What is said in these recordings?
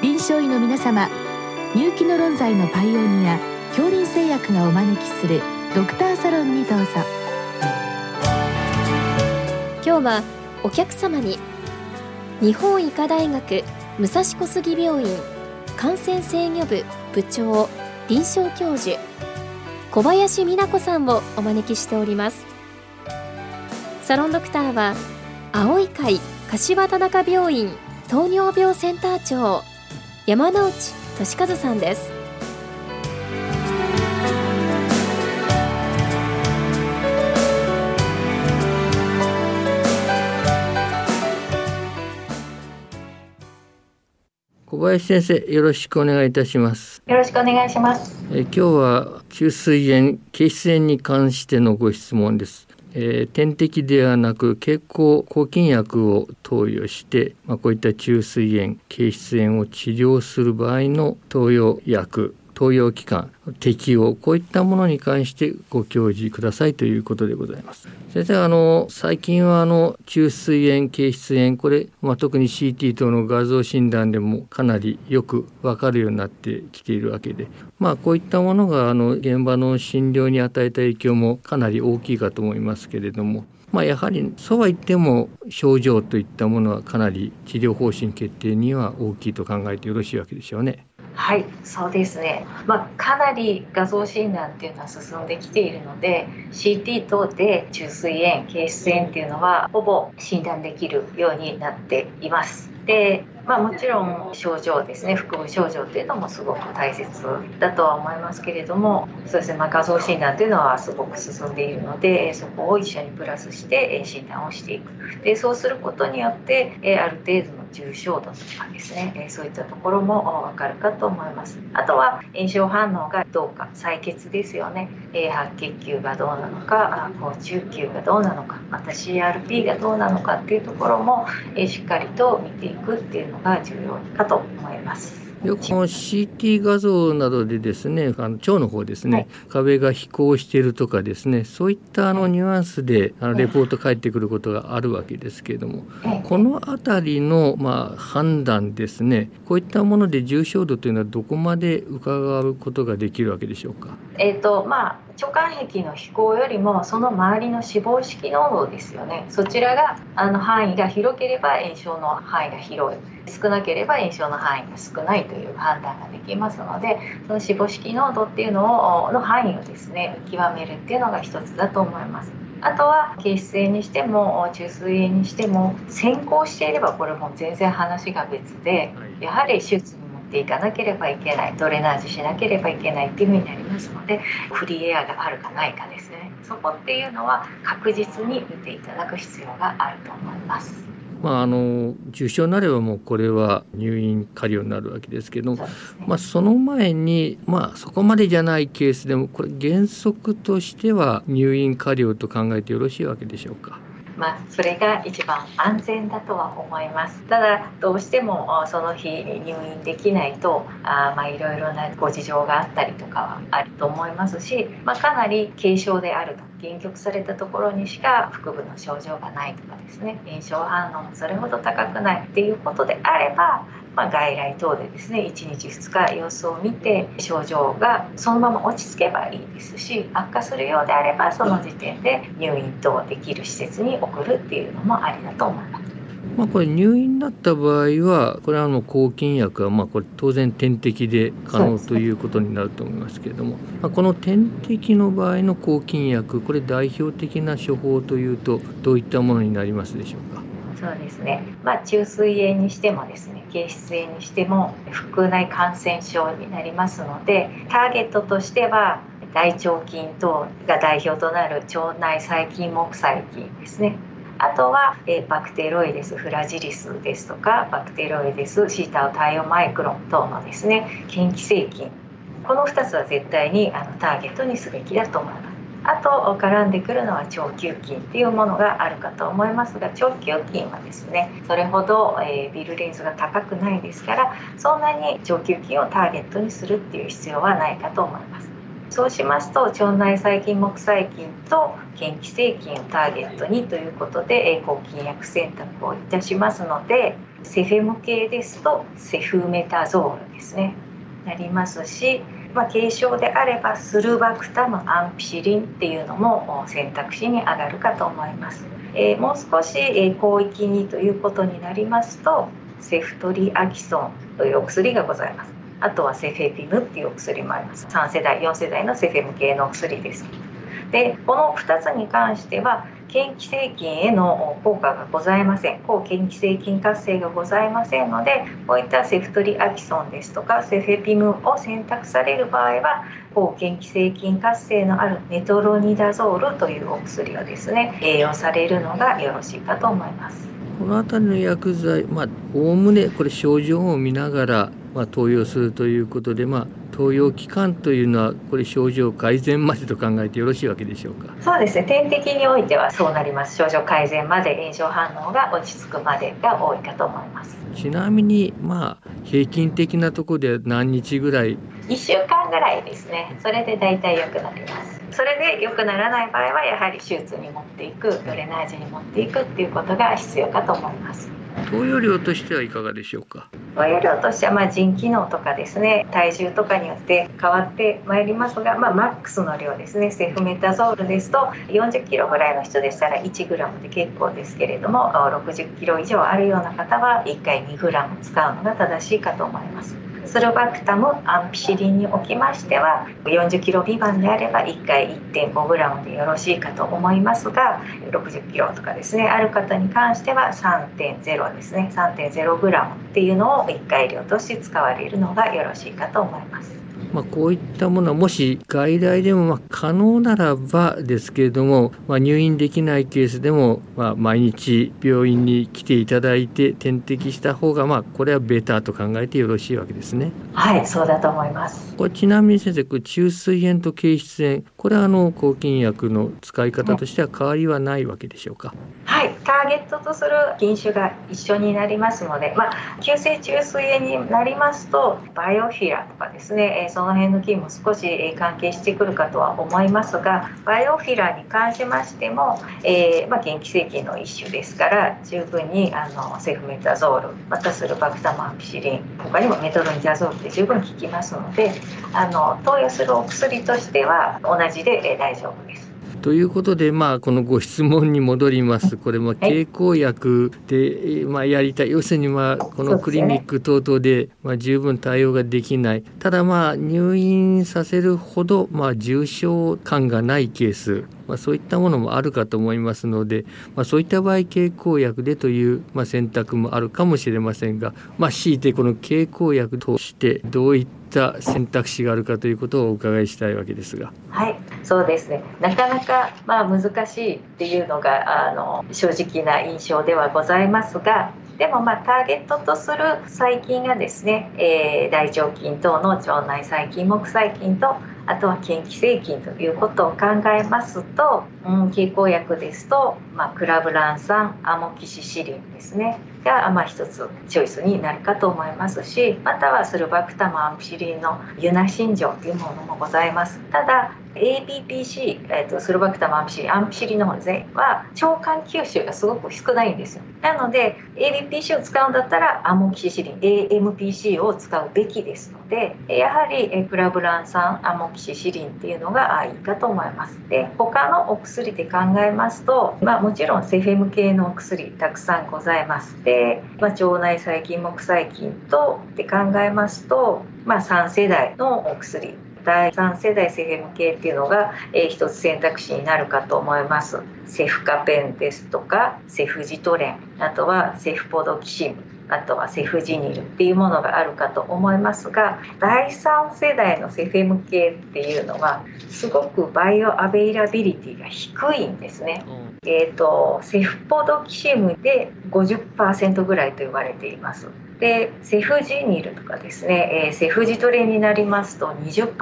臨床医の皆様入気の論剤のパイオニア恐林製薬がお招きするドクターサロンにどうぞ。今日はお客様に日本医科大学武蔵小杉病院感染制御部部長臨床教授小林美奈子さんをお招きしております。サロンドクターは青い会柏田中病院糖尿病センター長山内俊和さんです。小林先生よろしくお願いいたします。よろしくお願いします。え今日は中水炎憩室炎に関してのご質問ですえー、点滴ではなく経口抗菌薬を投与して、まあ、こういった虫垂炎憩室炎を治療する場合の投与薬。投与期間適用こういったものに関してご教示くださいということでございます先生あの最近はあの中水炎憩室炎これ、まあ、特に CT 等の画像診断でもかなりよくわかるようになってきているわけでまあこういったものがあの現場の診療に与えた影響もかなり大きいかと思いますけれどもまあ、やはりそうは言っても症状といったものはかなり治療方針決定には大きいと考えてよろしいわけでしょうね。はいそうですね、まあ、かなり画像診断っていうのは進んできているので CT 等で虫垂炎憩室炎っていうのはほぼ診断できるようになっています。でまあ、もちろん症状ですね。腹部症状っていうのもすごく大切だとは思いますけれどもそうですね、まあ、画像診断っていうのはすごく進んでいるのでそこを一緒にプラスして診断をしていく。でそうすることによってある程度の重症度とかですね。そういったところも分かるかと思います。あとは炎症反応がどうか採血ですよね。白血球がどうなのか高中球がどうなのかまた CRP がどうなのかっていうところもしっかりと見ていくっていうのが重要かと思います。よくこの CT 画像などでですねあの腸の方ですね、はい、壁が飛行しているとかですねそういったあのニュアンスであのレポート返ってくることがあるわけですけれども、この辺りのまあ判断ですねこういったもので重症度というのはどこまで伺うことができるわけでしょうか？えーとまあ腸管壁の飛行よりもその周りの脂肪式濃度ですよねそちらがあの範囲が広ければ炎症の範囲が広い少なければ炎症の範囲が少ないという判断ができますのでその脂肪式濃度っていうのをの範囲をですね見極めるっていうのが一つだと思います。あとは憩室炎にしても中水炎にしても先行していればこれも全然話が別でやはり手術にっていかなければいけないドレナージしなければいけないっていうふうになりますのでフリーエアがあるかないかですねそこっていうのは確実に見ていただく必要があると思います。まあ、あの重症になればもうこれは入院過料になるわけですけども、ね、まあ、その前に、まあ、そこまでじゃないケースでもこれ原則としては入院過料と考えてよろしいわけでしょうか？まあ、それが一番安全だとは思います。ただどうしてもその日入院できないとあまあいろいろなご事情があったりとかはあると思いますし、まあ、かなり軽症であると限局されたところにしか腹部の症状がないとかですね炎症反応もそれほど高くないっていうことであればまあ、外来等でですね1日2日様子を見て症状がそのまま落ち着けばいいですし悪化するようであればその時点で入院等できる施設に送るっていうのもありだと思います。まあ、これ入院だった場合はこれはあの抗菌薬はまあこれ当然点滴で可能ということになると思いますけれども、まあ、この点滴の場合の抗菌薬これ代表的な処方というとどういったものになりますでしょうか？そうですね、まあ、中水炎にしてもですね憩室炎にしても腹内感染症になりますのでターゲットとしては大腸菌等が代表となる腸内細菌木細菌ですねあとは、えバクテロイデスフラジリスですとかバクテロイデスシータオタイオマイクロン等のですね嫌気性菌この2つは絶対にあのターゲットにすべきだと思います。あと絡んでくるのは腸球菌っていうものがあるかと思いますが腸球菌はですねそれほど、えー、ビルレンズが高くないですからそんなに腸球菌をターゲットにするっていう必要はないかと思います。そうしますと腸内細菌木細菌と嫌気性菌をターゲットにということで抗菌薬選択をいたしますのでセフェム系ですとセフメタゾールですねなりますし、まあ、軽症であればスルバクタムアンピシリンっていうのも選択肢に上がるかと思います、えー、もう少し、え広域にということになりますとセフトリアキソンというお薬がございます。あとはセフェピムっていうお薬もあります。3世代4世代のセフェム系のお薬です。でこの2つに関しては嫌気性菌への効果がございません。抗嫌気性菌活性がございませんのでこういったセフトリアキソンですとかセフェピムを選択される場合は抗嫌気性菌活性のあるメトロニダゾールというお薬をですね栄養されるのがよろしいかと思います。この辺りの薬剤まあおおむねこれ症状を見ながらまあ、投与するということで、まあ、投与期間というのはこれ症状改善までと考えてよろしいわけでしょうか？そうですね。点滴においてはそうなります。症状改善まで炎症反応が落ち着くまでが多いかと思います。ちなみにまあ平均的なところで何日ぐらい？1週間ぐらいですね。それで大体良くなります。それで良くならない場合はやはり手術に持っていくドレナージに持っていくっていうことが必要かと思います投与量としてはいかがでしょうか？投与量としてはまあ腎機能とかですね体重とかによって変わってまいりますが、まあ、マックスの量ですねセフメタゾールですと40キロぐらいの人でしたら1グラムで結構ですけれども60キロ以上あるような方は1回2グラム使うのが正しいかと思います。スロバクタムアンピシリンにおきましては40キロ未満であれば1回1.5グラムでよろしいかと思いますが60キロとかですねある方に関しては3.0ですね3.0グラムっていうのを1回量として使われるのがよろしいかと思います。まあ、こういったものはもし外来でもま可能ならばですけれども、まあ、入院できないケースでも、まあ、毎日病院に来ていただいて点滴した方がまあこれはベターと考えてよろしいわけですね。はいそうだと思いますこれちなみに先生これ中水炎と経湿炎これはあの抗菌薬の使い方としては変わりはないわけでしょうか？はいゲットとする菌種が一緒になりますので、まあ、急性中水炎になりますとバイオフィラとかですねその辺の菌も少し関係してくるかとは思いますがバイオフィラに関しましても、えー、まあ、元気性菌の一種ですから十分にあのセフメタゾールまたスルバクタマンピシリン他にもメトロニダゾールって十分効きますのであの投与するお薬としては同じで大丈夫です。ということで、まあ、このご質問に戻ります。これも経口薬で、まあ、やりたい。要するに、まあ、このクリニック等々で、まあ、十分対応ができない。ただ、まあ、入院させるほど、まあ、重症感がないケース。まあ、そういったものもあるかと思いますので、まあ、そういった場合経口薬でという、まあ、選択もあるかもしれませんが、まあ、強いてこの経口薬としてどういった選択肢があるかということをお伺いしたいわけですが。はいそうですねなかなかまあ難しいっていうのがあの正直な印象ではございますがでもまあターゲットとする細菌がですね、えー、大腸菌等の腸内細菌木細菌とあとは嫌気性菌ということを考えますと、うん、経口薬ですと、まあ、クラブラン酸アモキシシリンですね。が、まあ、一つチョイスになるかと思いますしまたはスルバクタムアンシリンのユナシン錠というものもございます。ただ ABPC、えーと、スルバクタムアンピシリンアンピシリンの方ですねは腸管吸収がすごく少ないんですよ。なので ABPC を使うんだったらアモキシシリン AMPC を使うべきですのでやはりクラブラン酸アモキシシリンっていうのがいいかと思います。で他のお薬で考えますと、まあ、もちろんセフェム系のお薬たくさんございますで、まあ、腸内細菌木細菌とって考えますと、まあ、3世代のお薬第3世代セフェム系っていうのが、えー、一つ選択肢になるかと思います。セフカペンですとかセフジトレンあとはセフポドキシム。あとはセフジニルっていうものがあるかと思いますが第3世代のセフェム系っていうのはすごくバイオアベイラビリティが低いんですね。うん、えーと、セフポドキシムで50%ぐらいと言われています。でセフジニルとかですね、えー、セフジトレになりますと20%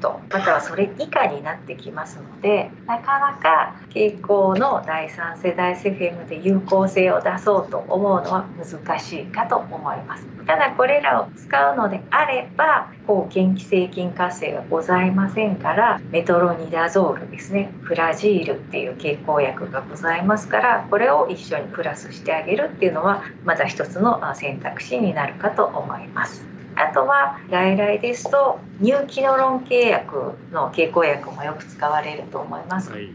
またはそれ以下になってきますのでなかなか傾向の第3世代セフェムで有効性を出そうと思うのは難しいかと思います。ただこれらを使うのであれば抗嫌気性菌活性がございませんからメトロニダゾールですねフラジールっていう経口薬がございますからこれを一緒にプラスしてあげるっていうのはまた一つの選択肢になるかと思います。あとは外来ですとニューキノロン契約の経口薬もよく使われると思います、はい。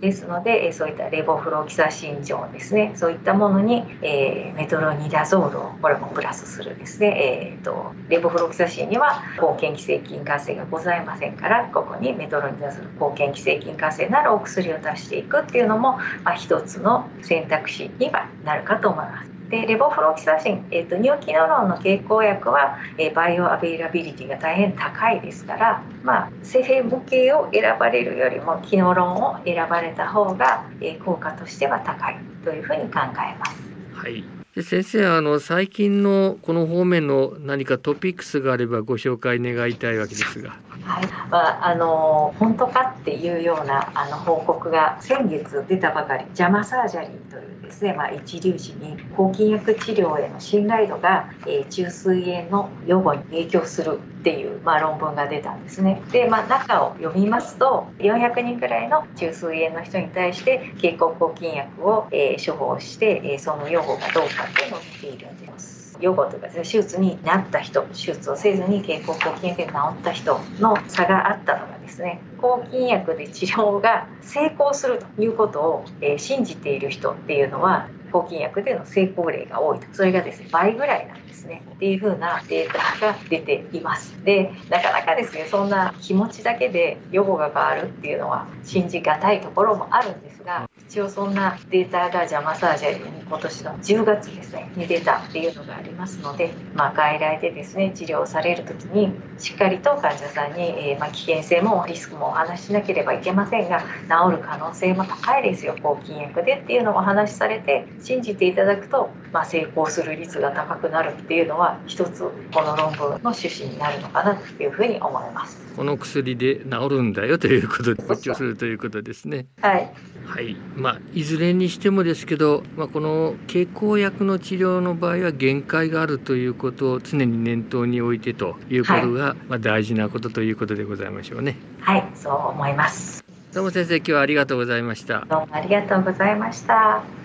ですのでそういったレボフロキサシン錠ですね。そういったものに、えー、メトロニダゾールをこれもプラスするですね、えーと、レボフロキサシンには抗嫌気性菌活性がございませんからここにメトロニダゾール抗嫌気性菌活性のあるお薬を出していくっていうのも、まあ、一つの選択肢にはなるかと思います。でレボフロキサシン、えーと、ニューキノロンの経口薬は、えー、バイオアベイラビリティが大変高いですから、まあ、セフェム系を選ばれるよりもキノロンを選ばれた方が、えー、効果としては高いというふうに考えます。はいで先生あの最近のこの方面の何かトピックスがあればご紹介願いたいわけですが。はい、まあ、あの本当かっていうようなあの報告が先月出たばかりジャマサージャリーというですね、まあ、一粒子に抗菌薬治療への信頼度が、えー、中水炎の予防に影響するっていう、まあ、論文が出たんですね。で、まあ、中を読みますと400人くらいの中水炎の人に対して経口抗菌薬を、えー、処方して、えー、その予防がどうかっていうのを見ているんです。予後というか手術になった人手術をせずに経口抗菌薬で治った人の差があったのがですね抗菌薬で治療が成功するということを、えー、信じている人っていうのは抗菌薬での成功例が多いと。それがですね倍ぐらいなんですね。っていう風なデータが出ています。でなかなかですねそんな気持ちだけで予後が変わるっていうのは信じがたいところもあるんですが一応そんなデータがジャマサージャリに今年の10月ですねに出たっていうのがありますので、まあ、外来でですね治療される時にしっかりと患者さんに、えー、ま、危険性もリスクもお話ししなければいけませんが治る可能性も高いですよ抗菌薬でっていうのをお話しされて信じていただくと、まあ、成功する率が高くなるっていうのは一つこの論文の趣旨になるのかなというふうに思います。この薬で治るんだよということで補強するということですね。はい。はい。まあいずれにしてもですけど、まあこの経口薬の治療の場合は限界があるということを常に念頭に置いてということが、はい、まあ大事なことということでございましょうね。はい、そう思います。どうも先生今日はありがとうございました。どうもありがとうございました。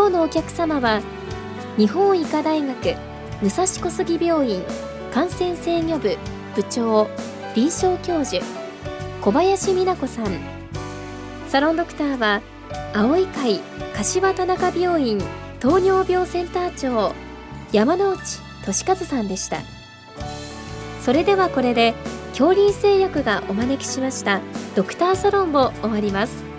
今日のお客様は日本医科大学武蔵小杉病院感染制御部部長臨床教授小林美奈子さん。サロンドクターは青い会柏田中病院糖尿病センター長山内俊和さんでした。それではこれで恐林製薬がお招きしましたドクターサロンを終わります。